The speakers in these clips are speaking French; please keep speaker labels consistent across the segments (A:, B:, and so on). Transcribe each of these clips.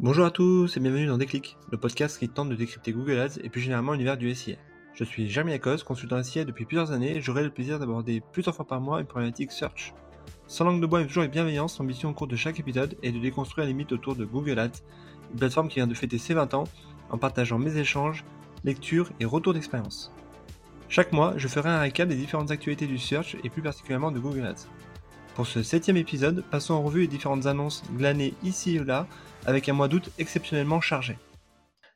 A: Bonjour à tous et bienvenue dans Déclic, le podcast qui tente de décrypter Google Ads et plus généralement l'univers du SIA. Je suis Jeremy consultant SIA depuis plusieurs années et j'aurai le plaisir d'aborder plusieurs fois par mois une problématique search. Sans langue de bois et toujours avec bienveillance, l'ambition au cours de chaque épisode est de déconstruire les mythes autour de Google Ads, une plateforme qui vient de fêter ses 20 ans en partageant mes échanges, lectures et retours d'expérience. Chaque mois, je ferai un récap des différentes actualités du search et plus particulièrement de Google Ads. Pour ce septième épisode, passons en revue les différentes annonces glanées ici et là, avec un mois d'août exceptionnellement chargé.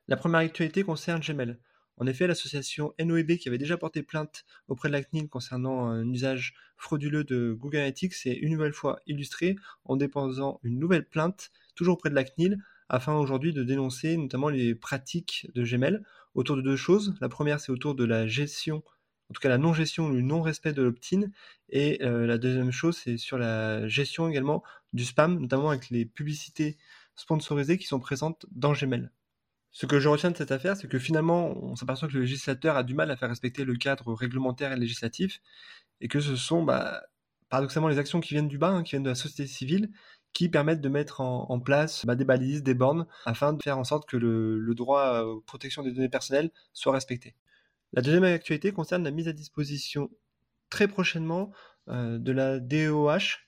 A: La première actualité concerne Gmail. En effet, l'association NOEB qui avait déjà porté plainte auprès de la CNIL concernant un usage frauduleux de Google Analytics s'est une nouvelle fois illustrée en déposant une nouvelle plainte, toujours auprès de la CNIL, afin aujourd'hui de dénoncer notamment les pratiques de Gmail autour de deux choses. La première, c'est autour de la gestion en tout cas la non-gestion ou le non-respect de l'opt-in. Et euh, la deuxième chose, c'est sur la gestion également du spam, notamment avec les publicités sponsorisées qui sont présentes dans Gmail. Ce que je retiens de cette affaire, c'est que finalement, on s'aperçoit que le législateur a du mal à faire respecter le cadre réglementaire et législatif, et que ce sont bah, paradoxalement les actions qui viennent du bas, hein, qui viennent de la société civile, qui permettent de mettre en, place bah, des balises, des bornes, afin de faire en sorte que le, droit aux protection des données personnelles soit respecté. La deuxième actualité concerne la mise à disposition très prochainement euh, de la DOH.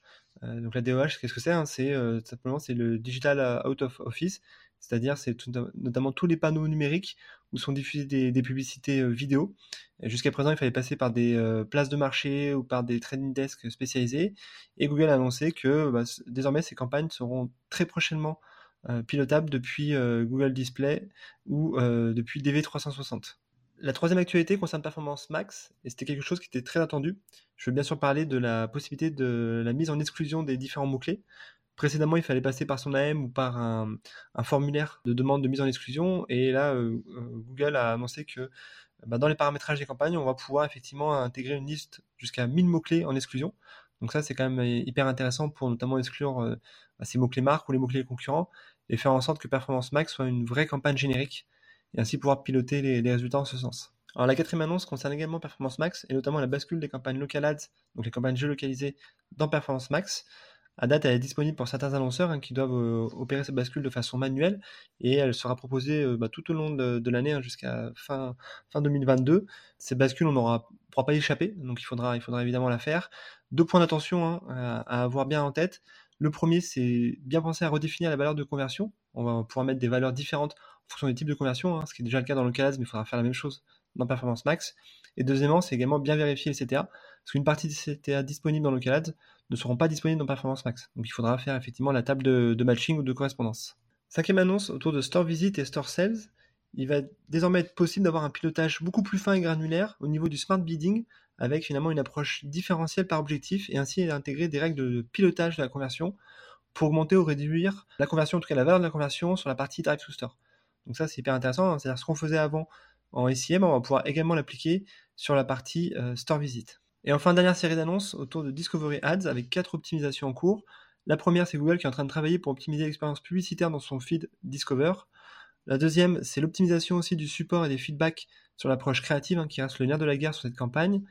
A: Euh, donc la DOH, qu'est-ce que c'est hein? C'est euh, simplement c'est le Digital Out of Office, c'est-à-dire c'est notamment tous les panneaux numériques où sont diffusées des, publicités vidéo. Jusqu'à présent, il fallait passer par des places de marché ou par des trading desks spécialisés. Et Google a annoncé que bah, désormais ces campagnes seront très prochainement pilotables depuis Google Display ou depuis DV360. La troisième actualité concerne Performance Max, et c'était quelque chose qui était très attendu. Je veux bien sûr parler de la possibilité de la mise en exclusion des différents mots-clés. Précédemment, il fallait passer par son AM ou par un, formulaire de demande de mise en exclusion, et là, euh, euh, Google a annoncé que bah, dans les paramétrages des campagnes, on va pouvoir effectivement intégrer une liste jusqu'à 1000 mots-clés en exclusion. Donc ça, c'est quand même hyper intéressant pour notamment exclure euh, bah, ces mots-clés marques ou les mots-clés concurrents, et faire en sorte que Performance Max soit une vraie campagne générique et ainsi pouvoir piloter les, résultats en ce sens. Alors la quatrième annonce concerne également Performance Max et notamment la bascule des campagnes local ads, donc les campagnes géolocalisées dans Performance Max. À date, elle est disponible pour certains annonceurs hein, qui doivent euh, opérer cette bascule de façon manuelle et elle sera proposée euh, bah, tout au long de, l'année hein, jusqu'à fin, fin 2022. Cette bascule, on ne pourra pas y échapper, donc il faudra, il faudra évidemment la faire. Deux points d'attention hein, à, avoir bien en tête. Le premier, c'est bien penser à redéfinir la valeur de conversion. On va pouvoir mettre des valeurs différentes en fonction des types de conversion, hein, ce qui est déjà le cas dans le mais il faudra faire la même chose dans Performance Max. Et deuxièmement, c'est également bien vérifier les CTA, parce qu'une partie des CTA disponibles dans le Ads ne seront pas disponibles dans Performance Max. Donc il faudra faire effectivement la table de, matching ou de correspondance. Cinquième annonce autour de Store Visit et Store Sales. Il va désormais être possible d'avoir un pilotage beaucoup plus fin et granulaire au niveau du smart bidding, avec finalement une approche différentielle par objectif et ainsi intégrer des règles de pilotage de la conversion pour augmenter ou réduire la conversion, en tout cas la valeur de la conversion sur la partie Drive to Store. Donc ça, c'est hyper intéressant. Hein. C'est-à-dire ce qu'on faisait avant en SIM, on va pouvoir également l'appliquer sur la partie euh, Store Visit. Et enfin, dernière série d'annonces autour de Discovery Ads avec quatre optimisations en cours. La première, c'est Google qui est en train de travailler pour optimiser l'expérience publicitaire dans son feed Discover. La deuxième, c'est l'optimisation aussi du support et des feedbacks sur l'approche créative hein, qui reste le nerf de la guerre sur cette campagne.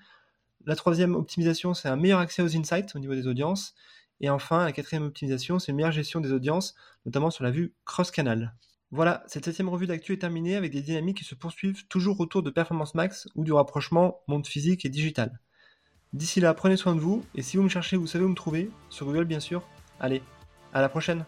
A: La troisième optimisation, c'est un meilleur accès aux insights au niveau des audiences. Et enfin, la quatrième optimisation, c'est une meilleure gestion des audiences, notamment sur la vue cross-canal. Voilà, cette septième revue d'actu est terminée avec des dynamiques qui se poursuivent toujours autour de Performance Max ou du rapprochement monde physique et digital. D'ici là, prenez soin de vous et si vous me cherchez, vous savez où me trouver, sur Google bien sûr. Allez, à la prochaine